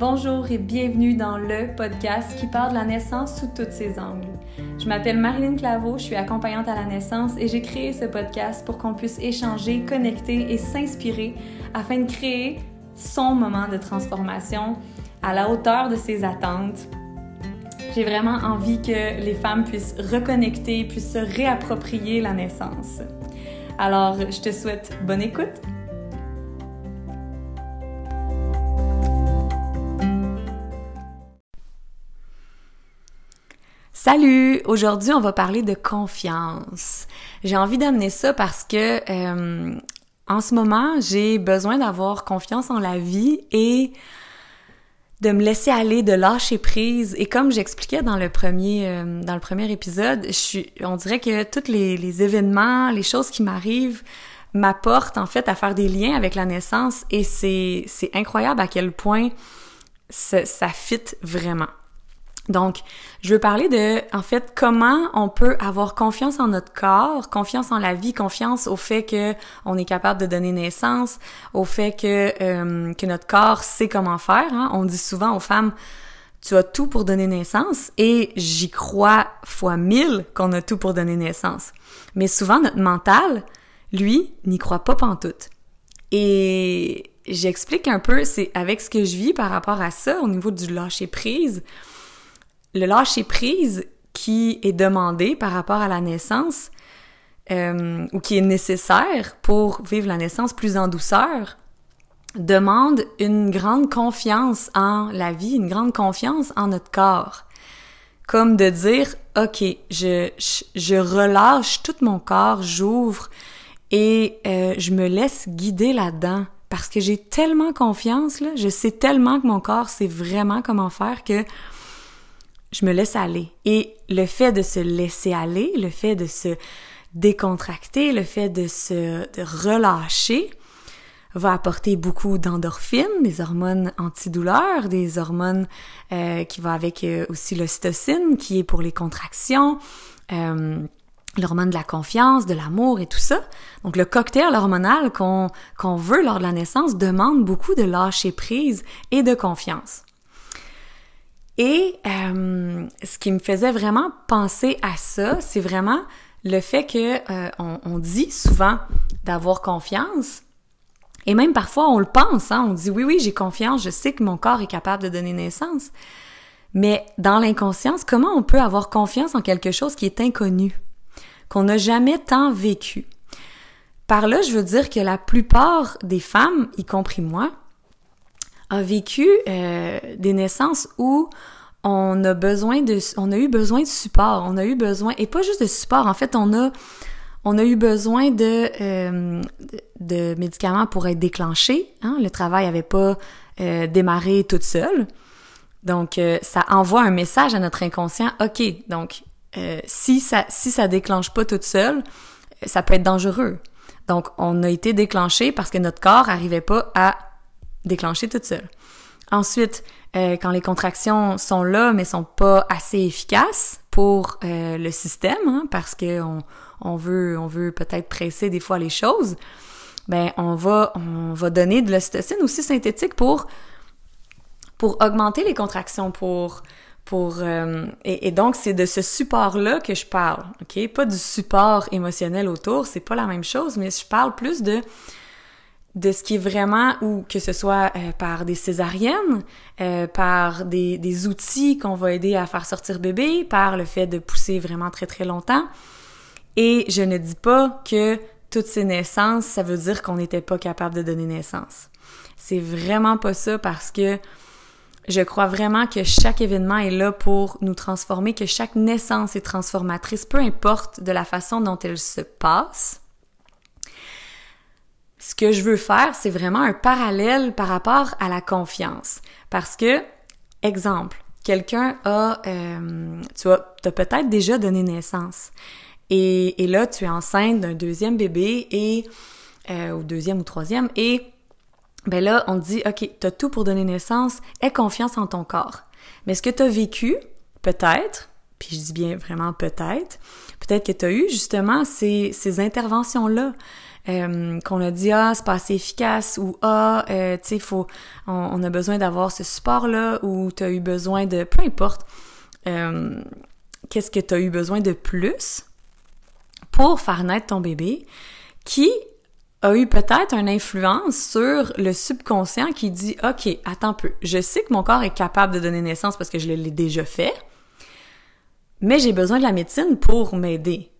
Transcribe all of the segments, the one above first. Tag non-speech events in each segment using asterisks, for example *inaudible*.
Bonjour et bienvenue dans le podcast qui parle de la naissance sous tous ses angles. Je m'appelle Marilyn Claveau, je suis accompagnante à la naissance et j'ai créé ce podcast pour qu'on puisse échanger, connecter et s'inspirer afin de créer son moment de transformation à la hauteur de ses attentes. J'ai vraiment envie que les femmes puissent reconnecter, puissent se réapproprier la naissance. Alors, je te souhaite bonne écoute Salut! Aujourd'hui, on va parler de confiance. J'ai envie d'amener ça parce que euh, en ce moment, j'ai besoin d'avoir confiance en la vie et de me laisser aller, de lâcher prise. Et comme j'expliquais dans le premier euh, dans le premier épisode, je suis, on dirait que tous les, les événements, les choses qui m'arrivent m'apportent en fait à faire des liens avec la naissance et c'est incroyable à quel point ça, ça fit vraiment. Donc, je veux parler de, en fait, comment on peut avoir confiance en notre corps, confiance en la vie, confiance au fait que on est capable de donner naissance, au fait que euh, que notre corps sait comment faire. Hein. On dit souvent aux femmes, tu as tout pour donner naissance, et j'y crois fois mille qu'on a tout pour donner naissance. Mais souvent notre mental, lui, n'y croit pas pantoute. Et j'explique un peu, c'est avec ce que je vis par rapport à ça, au niveau du lâcher prise le lâcher prise qui est demandé par rapport à la naissance euh, ou qui est nécessaire pour vivre la naissance plus en douceur demande une grande confiance en la vie, une grande confiance en notre corps. Comme de dire, OK, je, je, relâche tout mon corps, j'ouvre et euh, je me laisse guider là-dedans parce que j'ai tellement confiance, là, je sais tellement que mon corps sait vraiment comment faire que je me laisse aller. Et le fait de se laisser aller, le fait de se décontracter, le fait de se de relâcher, va apporter beaucoup d'endorphines, des hormones antidouleurs, des hormones euh, qui vont avec euh, aussi l'ocytocine, qui est pour les contractions, euh, l'hormone de la confiance, de l'amour et tout ça. Donc le cocktail hormonal qu'on qu'on veut lors de la naissance demande beaucoup de lâcher prise et de confiance. Et euh, ce qui me faisait vraiment penser à ça, c'est vraiment le fait que euh, on, dit souvent d'avoir confiance. Et même parfois, on le pense, hein, on dit oui, oui, j'ai confiance, je sais que mon corps est capable de donner naissance. Mais dans l'inconscience, comment on peut avoir confiance en quelque chose qui est inconnu, qu'on n'a jamais tant vécu? Par là, je veux dire que la plupart des femmes, y compris moi, a vécu euh, des naissances où on a besoin de, on a eu besoin de support, on a eu besoin, et pas juste de support, en fait, on a, on a eu besoin de, euh, de, médicaments pour être déclenché. Hein? Le travail n'avait pas euh, démarré toute seule. Donc, euh, ça envoie un message à notre inconscient. OK, donc, si ça si ça déclenche pas toute seule, ça peut être dangereux. Donc, on a été déclenché parce que notre corps n'arrivait pas à déclencher toute seule. Ensuite, euh, quand les contractions sont là mais sont pas assez efficaces pour euh, le système, hein, parce que on, on veut on veut peut-être presser des fois les choses, ben on va on va donner de l'ocytocine aussi synthétique pour pour augmenter les contractions pour pour euh, et, et, donc c'est de ce support là que je parle ok? Pas du support émotionnel autour c'est pas la même chose mais je parle plus de de ce qui est vraiment, ou que ce soit euh, par des césariennes, euh, par des, des outils qu'on va aider à faire sortir bébé, par le fait de pousser vraiment très très longtemps. Et je ne dis pas que toutes ces naissances, ça veut dire qu'on n'était pas capable de donner naissance. C'est vraiment pas ça parce que je crois vraiment que chaque événement est là pour nous transformer, que chaque naissance est transformatrice, peu importe de la façon dont elle se passe ce que je veux faire, c'est vraiment un parallèle par rapport à la confiance. Parce que, exemple, quelqu'un a, euh, tu as, as peut-être déjà donné naissance. Et, et là, tu es enceinte d'un deuxième bébé et, euh, ou deuxième ou troisième, et ben là, on te dit, OK, t'as tout pour donner naissance, aie confiance en ton corps. Mais ce que tu as vécu, peut-être, puis je dis bien vraiment peut-être, peut-être que tu as eu justement ces, ces interventions-là, euh, qu'on a dit ah c'est pas assez efficace ou ah euh, tu sais faut on, a besoin d'avoir ce support là ou tu as eu besoin de peu importe euh, qu'est-ce que tu as eu besoin de plus pour faire naître ton bébé qui a eu peut-être une influence sur le subconscient qui dit OK, attends un peu, je sais que mon corps est capable de donner naissance parce que je l'ai déjà fait, mais j'ai besoin de la médecine pour m'aider.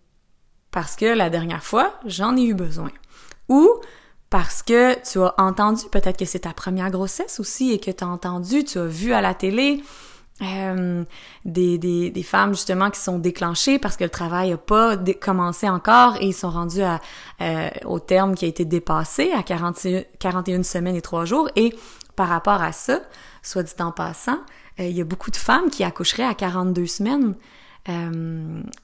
Parce que la dernière fois, j'en ai eu besoin. Ou parce que tu as entendu, peut-être que c'est ta première grossesse aussi et que tu as entendu, tu as vu à la télé euh, des, des, des, femmes justement qui sont déclenchées parce que le travail n'a pas commencé encore et ils sont rendus à, euh, au terme qui a été dépassé à 41, 41 semaines et 3 jours. Et par rapport à ça, soit dit en passant, euh, il y a beaucoup de femmes qui accoucheraient à 42 semaines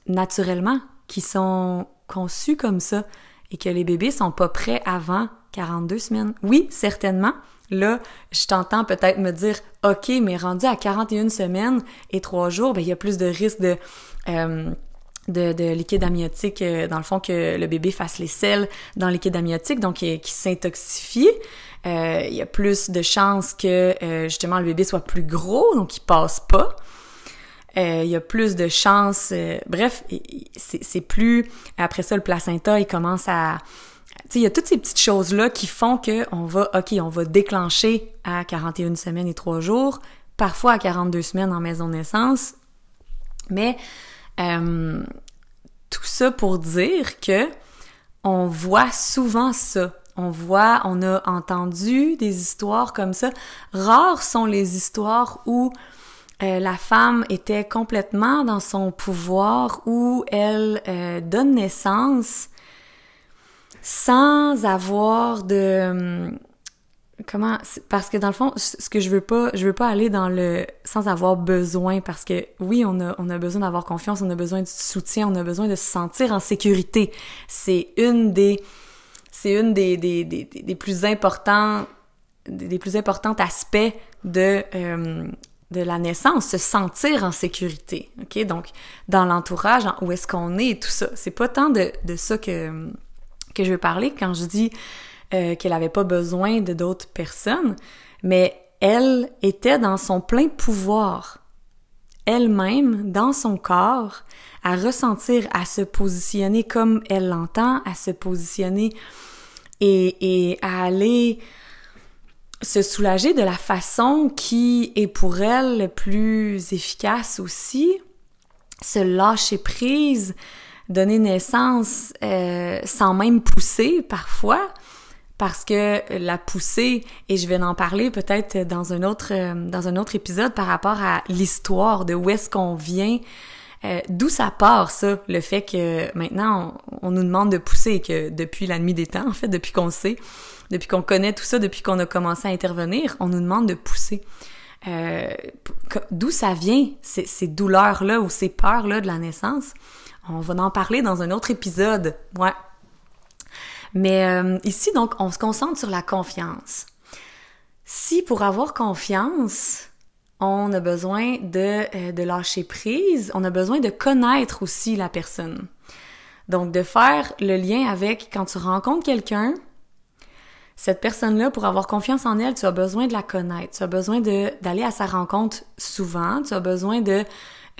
naturellement, qui sont conçues comme ça et que les bébés sont pas prêts avant 42 semaines. Oui, certainement, Là, je t'entends peut-être me dire, OK, mais rendu à 41 semaines et 3 jours, ben, il y a plus de risque de, euh, de, de, liquide amniotique, euh, dans le fond, que le bébé fasse les selles dans le liquide amniotique, donc qui, qui s'intoxifie. Euh, il y a plus de chances que, justement, le bébé soit plus gros, donc il passe pas. Il y a plus de chances... bref, c'est plus... Après ça, le placenta, il commence à il y a toutes ces petites choses-là qui font que on va, OK, on va déclencher à 41 semaines et 3 jours, parfois à 42 semaines en maison de naissance. Mais euh, tout ça pour dire que on voit souvent ça. On voit, on a entendu des histoires comme ça. Rares sont les histoires où euh, la femme était complètement dans son pouvoir, où elle euh, donne naissance sans avoir de hum, comment parce que dans le fond ce que je veux pas je veux pas aller dans le sans avoir besoin parce que oui on a on a besoin d'avoir confiance on a besoin de soutien on a besoin de se sentir en sécurité. C'est une des c'est une des, des, des, des, plus importants des plus importants aspects de hum, de la naissance, se sentir en sécurité, ok? Donc dans l'entourage, où est-ce qu'on est tout ça, c'est pas tant de, de ça que que je veux parler quand je dis euh, qu'elle avait pas besoin de d'autres personnes, mais elle était dans son plein pouvoir, elle-même, dans son corps, à ressentir, à se positionner comme elle l'entend, à se positionner et, et à aller se soulager de la façon qui est pour elle le plus efficace aussi, se lâcher prise, donner naissance euh, sans même pousser parfois parce que la poussée et je vais en parler peut-être dans un autre euh, dans un autre épisode par rapport à l'histoire de où est-ce qu'on vient. Euh, d'où ça part ça le fait que maintenant on, nous demande de pousser que depuis la nuit des temps en fait depuis qu'on sait depuis qu'on connaît tout ça depuis qu'on a commencé à intervenir on nous demande de pousser euh, d'où ça vient ces, ces douleurs là ou ces peurs là de la naissance? On va en parler dans un autre épisode. Ouais. Mais euh, ici, donc, on se concentre sur la confiance. Si pour avoir confiance, on a besoin de, euh, de lâcher prise, on a besoin de connaître aussi la personne. Donc, de faire le lien avec quand tu rencontres quelqu'un, cette personne-là, pour avoir confiance en elle, tu as besoin de la connaître. Tu as besoin d'aller à sa rencontre souvent. Tu as besoin de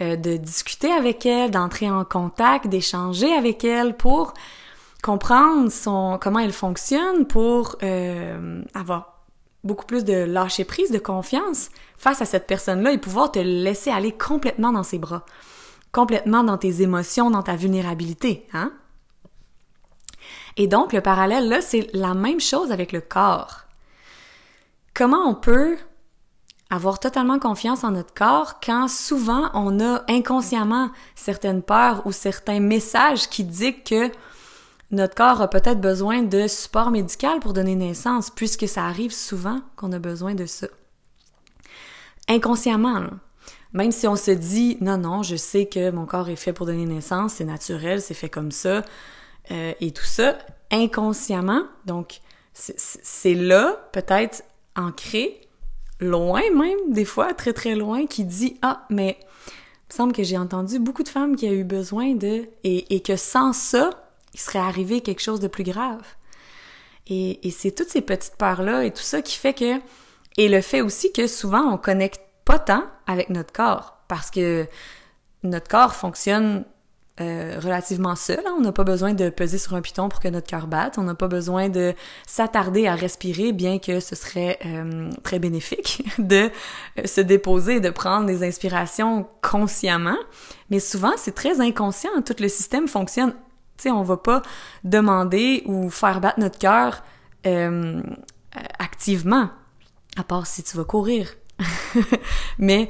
euh, de discuter avec elle, d'entrer en contact, d'échanger avec elle pour comprendre son comment elle fonctionne, pour euh, avoir beaucoup plus de lâcher prise, de confiance face à cette personne-là et pouvoir te laisser aller complètement dans ses bras, complètement dans tes émotions, dans ta vulnérabilité, hein? Et donc le parallèle là, c'est la même chose avec le corps. Comment on peut avoir totalement confiance en notre corps quand souvent on a inconsciemment certaines peurs ou certains messages qui disent que notre corps a peut-être besoin de support médical pour donner naissance, puisque ça arrive souvent qu'on a besoin de ça. Inconsciemment, même si on se dit non, non, je sais que mon corps est fait pour donner naissance, c'est naturel, c'est fait comme ça, euh, et tout ça, inconsciemment, donc c'est là, peut-être ancré, loin même, des fois, très très loin, qui dit Ah, mais il me semble que j'ai entendu beaucoup de femmes qui ont eu besoin de. Et, et que sans ça, il serait arrivé quelque chose de plus grave. Et, et c'est toutes ces petites peurs-là et tout ça qui fait que... Et le fait aussi que souvent, on connecte pas tant avec notre corps parce que notre corps fonctionne euh, relativement seul. Hein. On n'a pas besoin de peser sur un piton pour que notre cœur batte. On n'a pas besoin de s'attarder à respirer, bien que ce serait euh, très bénéfique *laughs* de euh, se déposer, de prendre des inspirations consciemment. Mais souvent, c'est très inconscient. Tout le système fonctionne. Tu sais, on va pas demander ou faire battre notre cœur activement, à part si tu vas courir. *laughs* Mais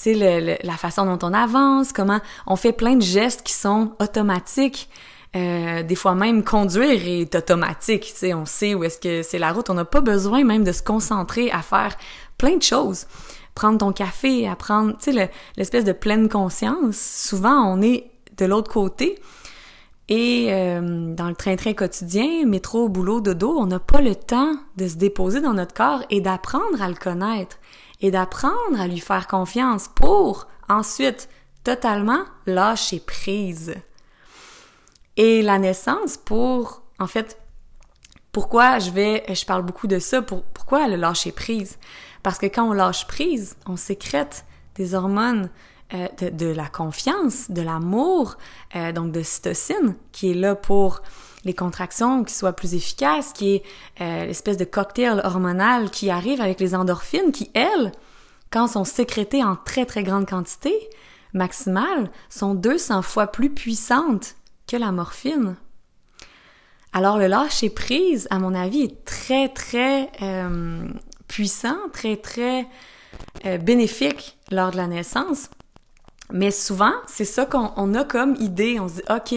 tu la façon dont on avance, comment on fait plein de gestes qui sont automatiques. Euh, des fois même conduire est automatique, tu sais, on sait où est-ce que c'est la route, on n'a pas besoin même de se concentrer à faire plein de choses. Prendre ton café, apprendre, tu sais, l'espèce de pleine conscience. Souvent, on est de l'autre côté et euh, dans le train-train quotidien, métro, boulot, dodo, on n'a pas le temps de se déposer dans notre corps et d'apprendre à le connaître et d'apprendre à lui faire confiance pour ensuite totalement lâcher prise. Et la naissance pour, en fait, pourquoi je vais, je parle beaucoup de ça, pour, pourquoi le lâcher prise? Parce que quand on lâche prise, on sécrète des hormones euh, de, la confiance, de l'amour, euh, donc de cytocine, qui est là pour les contractions qui soient plus efficaces, qui est euh, l'espèce de cocktail hormonal qui arrive avec les endorphines qui, elles, quand sont sécrétées en très très grande quantité, maximale, sont 200 fois plus puissantes que la morphine. Alors le lâcher prise, à mon avis, est très très euh, puissant, très très euh, bénéfique lors de la naissance. Mais souvent, c'est ça qu'on a comme idée. On se dit, OK,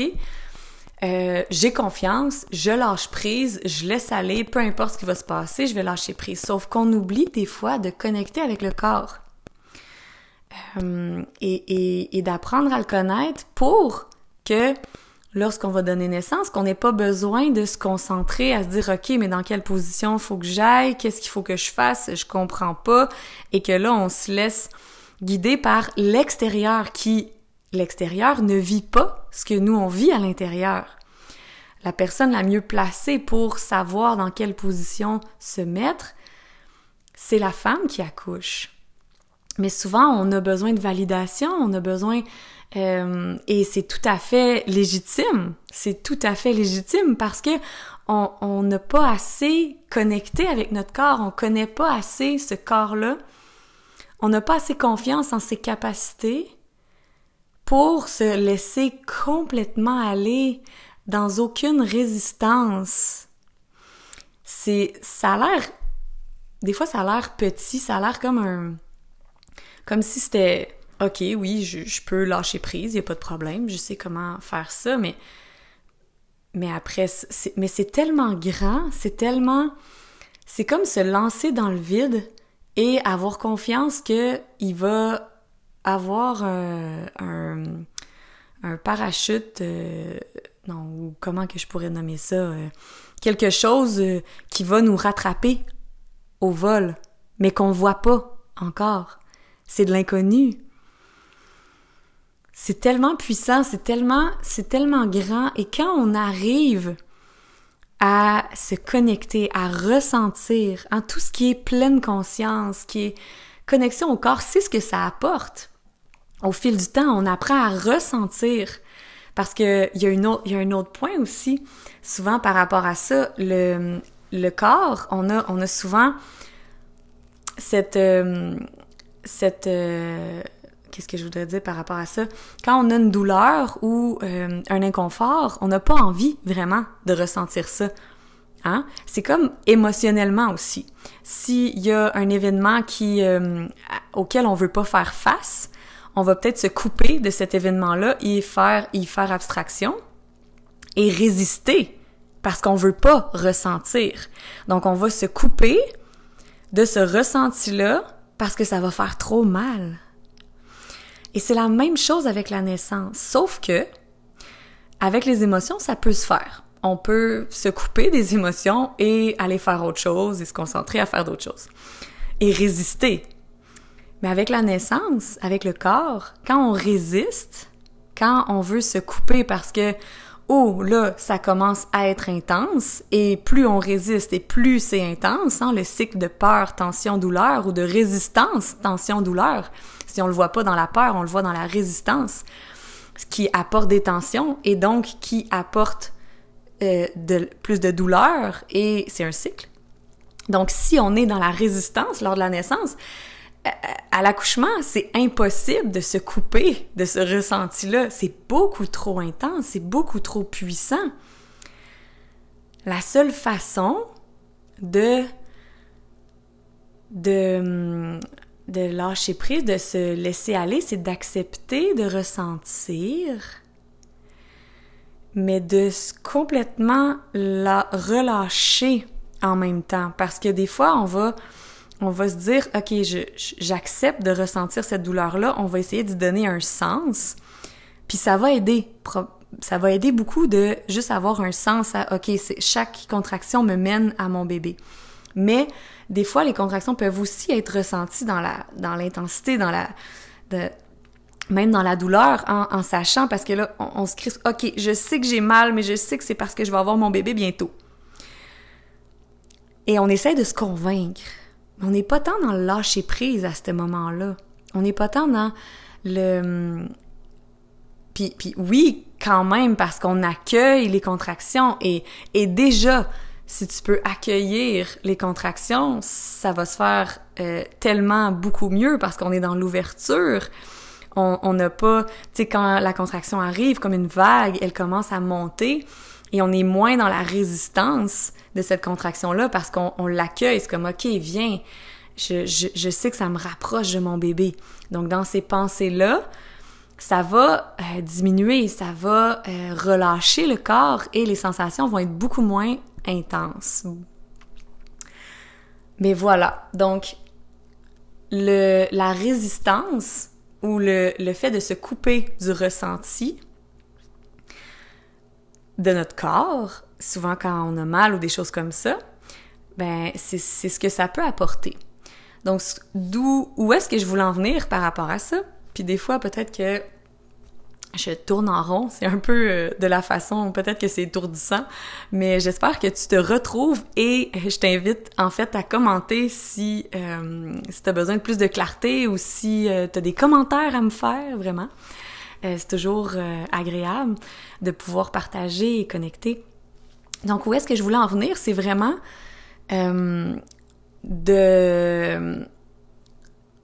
euh, j'ai confiance, je lâche prise, je laisse aller, peu importe ce qui va se passer, je vais lâcher prise. Sauf qu'on oublie des fois de connecter avec le corps. Euh, et, et, et d'apprendre à le connaître pour que lorsqu'on va donner naissance, qu'on n'ait pas besoin de se concentrer à se dire ok mais dans quelle position faut que j'aille, qu'est-ce qu'il faut que je fasse, je comprends pas, et que là on se laisse guider par l'extérieur qui l'extérieur ne vit pas ce que nous on vit à l'intérieur. La personne la mieux placée pour savoir dans quelle position se mettre, c'est la femme qui accouche. Mais souvent, on a besoin de validation, on a besoin... Euh, et c'est tout à fait légitime. C'est tout à fait légitime parce que on n'a pas assez connecté avec notre corps, on connaît pas assez ce corps-là, on n'a pas assez confiance en ses capacités pour se laisser complètement aller dans aucune résistance. C'est, ça a l'air, des fois ça a l'air petit, ça a l'air comme un, comme si c'était, ok, oui, je, peux lâcher prise, y a pas de problème, je sais comment faire ça, mais, mais après, c'est, mais c'est tellement grand, c'est tellement, c'est comme se lancer dans le vide et avoir confiance que il va avoir un, un, parachute, euh, non, comment que je pourrais nommer ça, euh, quelque chose euh, qui va nous rattraper au vol, mais qu'on voit pas encore. C'est de l'inconnu. C'est tellement puissant, c'est tellement, c'est tellement grand, et quand on arrive à se connecter, à ressentir, en tout ce qui est pleine conscience, qui est connexion au corps, c'est ce que ça apporte au fil du temps, on apprend à ressentir. Parce que il y, a une autre, y a un autre point aussi, souvent par rapport à ça, le, le corps, on a, on a souvent cette... Euh, cette euh, Qu'est-ce que je voudrais dire par rapport à ça? Quand on a une douleur ou euh, un inconfort, on n'a pas envie vraiment de ressentir ça. Hein? C'est comme émotionnellement aussi. S'il y a un événement qui auquel on veut pas faire face, on va peut-être se couper de cet événement-là et faire, y faire abstraction et résister parce qu'on veut pas ressentir. Donc, on va se couper de ce ressenti-là parce que ça va faire trop mal. Et c'est la même chose avec la naissance, sauf que avec les émotions, ça peut se faire. On peut se couper des émotions et aller faire autre chose et se concentrer à faire d'autres choses. Et résister. Mais avec la naissance, avec le corps, quand on résiste, quand on veut se couper parce que oh là, ça commence à être intense et plus on résiste et plus c'est intense, hein, le cycle de peur, tension, douleur ou de résistance, tension, douleur. Si on le voit pas dans la peur, on le voit dans la résistance, ce qui apporte des tensions et donc qui apporte euh, de, plus de douleur et c'est un cycle. Donc si on est dans la résistance lors de la naissance, à l'accouchement, c'est impossible de se couper de ce ressenti-là. C'est beaucoup trop intense, c'est beaucoup trop puissant. La seule façon de, de, lâcher prise, de se laisser aller, c'est d'accepter, de ressentir, mais de complètement la relâcher en même temps. Parce que des fois, on va on va se dire, OK, j'accepte de ressentir cette douleur-là, on va essayer d'y donner un sens, puis ça va aider. Ça va aider beaucoup de juste avoir un sens à, OK, chaque contraction me mène à mon bébé. Mais des fois, les contractions peuvent aussi être ressenties dans dans l'intensité, dans la même dans la douleur, en, sachant, parce que là, on, on se crie, OK, je sais que j'ai mal, mais je sais que c'est parce que je vais avoir mon bébé bientôt. Et on essaie de se convaincre on n'est pas tant dans le lâcher prise à ce moment-là. On n'est pas tant dans le... Puis, puis oui, quand même, parce qu'on accueille les contractions et, et déjà, si tu peux accueillir les contractions, ça va se faire euh, tellement beaucoup mieux parce qu'on est dans l'ouverture. On n'a pas, tu sais, quand la contraction arrive comme une vague, elle commence à monter et on est moins dans la résistance de cette contraction-là parce qu'on l'accueille. C'est comme, OK, viens, je, je, je, sais que ça me rapproche de mon bébé. Donc, dans ces pensées-là, ça va euh, diminuer, ça va euh, relâcher le corps et les sensations vont être beaucoup moins intenses. Mais voilà, donc le, la résistance ou le, le fait de se couper du ressenti, de notre corps, souvent quand on a mal ou des choses comme ça, ben c'est ce que ça peut apporter. Donc d'où où est-ce que je voulais en venir par rapport à ça? Puis des fois peut-être que je tourne en rond, c'est un peu euh, de la façon, peut-être que c'est étourdissant, mais j'espère que tu te retrouves et je t'invite en fait à commenter si, euh, si tu besoin de plus de clarté ou si euh, tu as des commentaires à me faire, vraiment. Euh, c'est toujours euh, agréable de pouvoir partager et connecter. Donc, où est-ce que je voulais en venir? C'est vraiment euh, de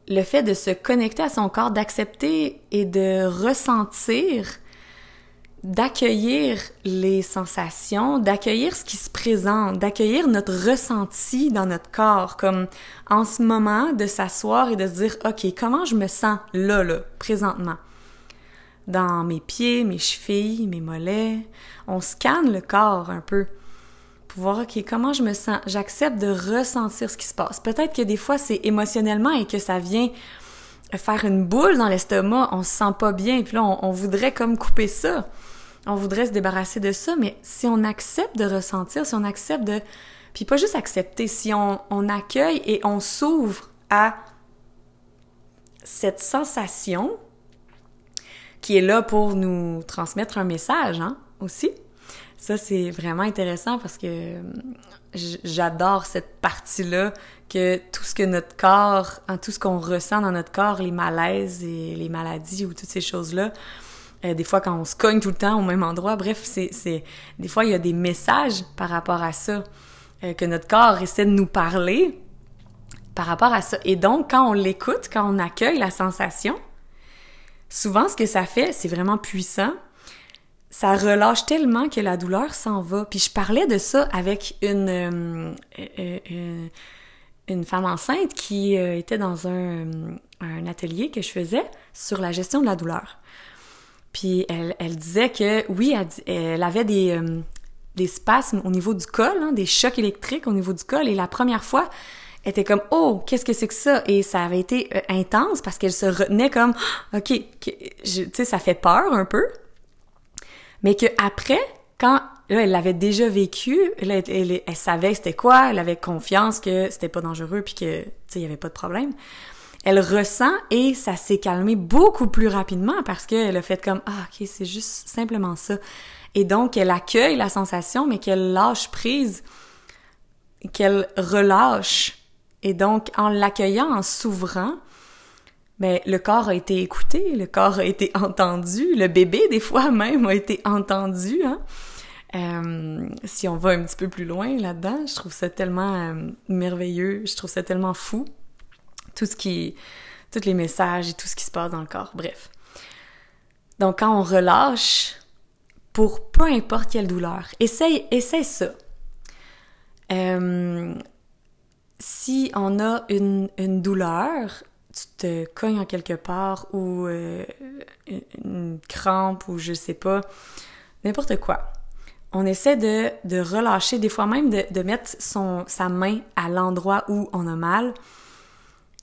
le fait de se connecter à son corps, d'accepter et de ressentir, d'accueillir les sensations, d'accueillir ce qui se présente, d'accueillir notre ressenti dans notre corps, comme en ce moment, de s'asseoir et de se dire, OK, comment je me sens là, là, présentement? Dans mes pieds, mes chevilles, mes mollets. On scanne le corps un peu pour voir, OK, comment je me sens? J'accepte de ressentir ce qui se passe. Peut-être que des fois, c'est émotionnellement et que ça vient faire une boule dans l'estomac, on se sent pas bien, puis là, on, voudrait comme couper ça. On voudrait se débarrasser de ça, mais si on accepte de ressentir, si on accepte de... Puis pas juste accepter, si on, on accueille et on s'ouvre à cette sensation, qui est là pour nous transmettre un message, hein, aussi. Ça, c'est vraiment intéressant parce que euh, j'adore cette partie-là, que tout ce que notre corps, hein, tout ce qu'on ressent dans notre corps, les malaises et les maladies ou toutes ces choses-là, euh, des fois quand on se cogne tout le temps au même endroit, bref, c'est, c'est des fois il y a des messages par rapport à ça euh, que notre corps essaie de nous parler par rapport à ça. Et donc quand on l'écoute, quand on accueille la sensation, souvent ce que ça fait, c'est vraiment puissant. Ça relâche tellement que la douleur s'en va. Puis je parlais de ça avec une, euh, euh, euh, femme enceinte qui était dans un, atelier que je faisais sur la gestion de la douleur. Puis elle, disait que oui, elle, avait des, des spasmes au niveau du col, hein, des chocs électriques au niveau du col. Et la première fois, était comme oh qu'est-ce que c'est que ça? Et ça avait été euh, intense parce qu'elle se retenait comme *gasps* ok tu sais ça fait peur un peu. Mais que après quand là elle l'avait déjà vécu là, elle, elle, savait c'était quoi elle avait confiance que c'était pas dangereux puis que tu sais il y avait pas de problème. Elle ressent et ça s'est calmé beaucoup plus rapidement parce qu'elle a fait comme ah ok c'est juste simplement ça. Et donc qu'elle accueille la sensation, mais qu'elle lâche prise, qu'elle relâche. Et donc, en l'accueillant, en s'ouvrant, ben, le corps a été écouté, le corps a été *laughs* entendu, le bébé, des fois même, a été entendu. Hein? Euh, si on va un petit peu plus loin là-dedans, je trouve ça tellement euh, merveilleux, je trouve ça tellement fou. Tout ce qui... tous les messages et tout ce qui se passe dans le corps, bref. Donc, quand on relâche, pour peu importe quelle douleur, essaye, essaye ça. Euh, si on a une, une douleur, tu te cognes en quelque part ou euh, une crampe ou je sais pas, n'importe quoi. On essaie de, de, relâcher, des fois même de, de mettre son, sa main à l'endroit où on a mal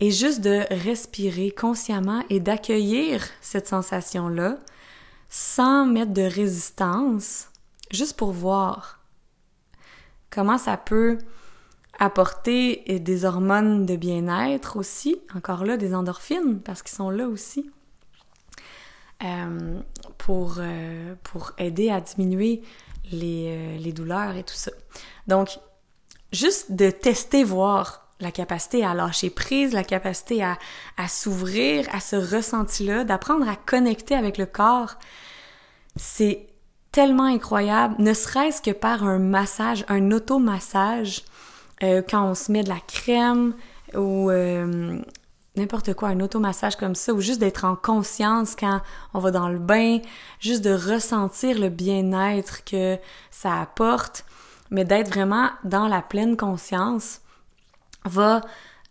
et juste de respirer consciemment et d'accueillir cette sensation-là sans mettre de résistance, juste pour voir comment ça peut apporter des hormones de bien-être aussi, encore là des endorphines parce qu'ils sont là aussi euh, pour, euh, pour aider à diminuer les, euh, les douleurs et tout ça. Donc, juste de tester, voir la capacité à lâcher prise, la capacité à, à s'ouvrir à ce ressenti-là, d'apprendre à connecter avec le corps, c'est tellement incroyable, ne serait-ce que par un massage, un automassage, euh, quand on se met de la crème ou euh, n'importe quoi, un automassage comme ça, ou juste d'être en conscience quand on va dans le bain, juste de ressentir le bien-être que ça apporte, mais d'être vraiment dans la pleine conscience, va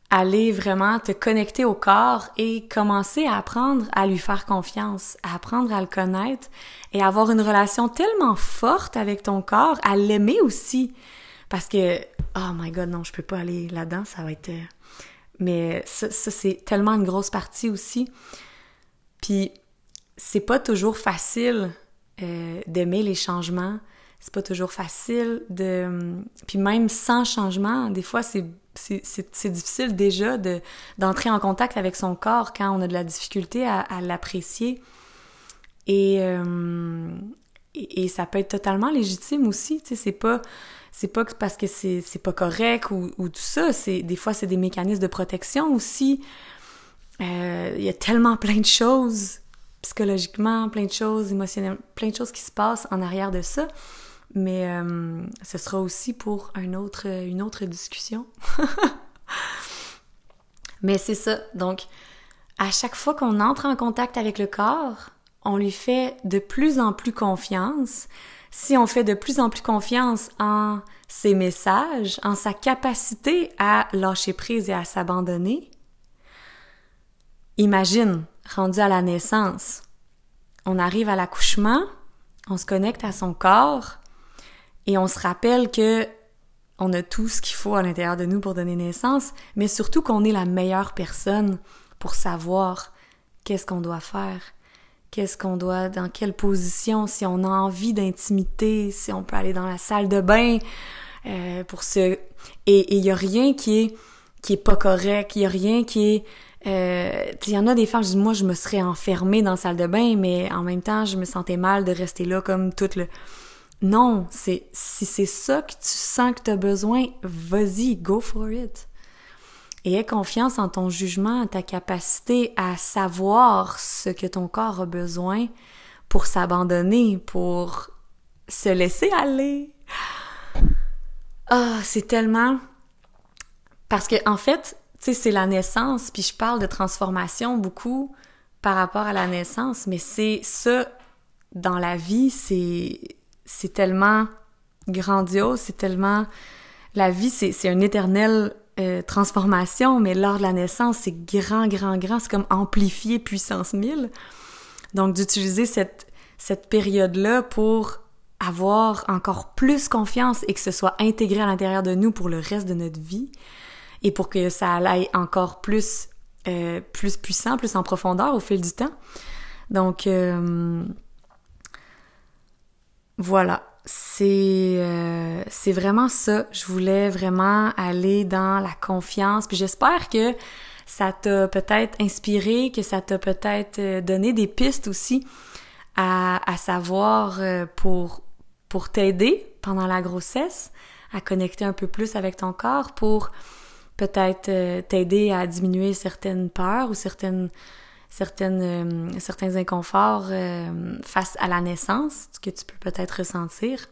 aller vraiment te connecter au corps et commencer à apprendre à lui faire confiance, à apprendre à le connaître et avoir une relation tellement forte avec ton corps, à l'aimer aussi. Parce que, oh my god, non, je peux pas aller là-dedans, ça va être... Euh, mais ça, c'est tellement une grosse partie aussi. Puis, c'est pas toujours facile euh, d'aimer les changements. C'est pas toujours facile de... Puis même sans changement, des fois, c'est c'est difficile déjà de d'entrer en contact avec son corps quand on a de la difficulté à, l'apprécier. Et, euh, et, et, ça peut être totalement légitime aussi, tu sais, c'est pas c'est pas parce que c'est pas correct ou, ou tout ça, des fois c'est des mécanismes de protection aussi. Euh, il y a tellement plein de choses psychologiquement, plein de choses émotionnellement, plein de choses qui se passent en arrière de ça. Mais euh, ce sera aussi pour un autre, une autre discussion. *laughs* Mais c'est ça. Donc, à chaque fois qu'on entre en contact avec le corps, on lui fait de plus en plus confiance. Si on fait de plus en plus confiance en ses messages, en sa capacité à lâcher prise et à s'abandonner, imagine, rendu à la naissance, on arrive à l'accouchement, on se connecte à son corps, et on se rappelle que on a tout ce qu'il faut à l'intérieur de nous pour donner naissance, mais surtout qu'on est la meilleure personne pour savoir qu'est-ce qu'on doit faire, qu'est-ce qu'on doit, dans quelle position, si on a envie d'intimité, si on peut aller dans la salle de bain euh, pour se... Et il y a rien qui est qui est pas correct, il y a rien qui est euh, il y en a des femmes, je dis, moi, je me serais enfermée dans la salle de bain, mais en même temps, je me sentais mal de rester là comme toute le... Non, c'est si c'est ça que tu sens que tu as besoin, vas-y, go for it. Et aie confiance en ton jugement, en ta capacité à savoir ce que ton corps a besoin pour s'abandonner, pour se laisser aller. Ah, c'est tellement parce que en fait, tu sais, c'est la naissance, puis je parle de transformation beaucoup par rapport à la naissance, mais c'est ça dans la vie, c'est c'est tellement grandiose, c'est tellement... La vie, c'est une éternelle euh, transformation, mais lors de la naissance, c'est grand, grand, grand. C'est comme amplifié puissance 1000. Donc, d'utiliser cette, cette période-là pour avoir encore plus confiance et que ce soit intégré à l'intérieur de nous pour le reste de notre vie et pour que ça aille encore plus, euh, plus puissant, plus en profondeur au fil du temps. Donc, euh, voilà, c'est euh, c'est vraiment ça. Je voulais vraiment aller dans la confiance. Puis j'espère que ça t'a peut-être inspiré, que ça t'a peut-être euh, donné des pistes aussi à, à savoir euh, pour pour t'aider pendant la grossesse à connecter un peu plus avec ton corps, pour peut-être t'aider à diminuer certaines peurs ou certaines certaines euh, certains inconforts euh, face à la naissance que tu peux peut-être ressentir.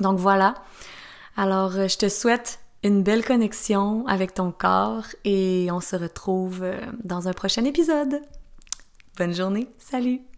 Donc voilà. Alors je te souhaite une belle connexion avec ton corps et on se retrouve dans un prochain épisode. Bonne journée, salut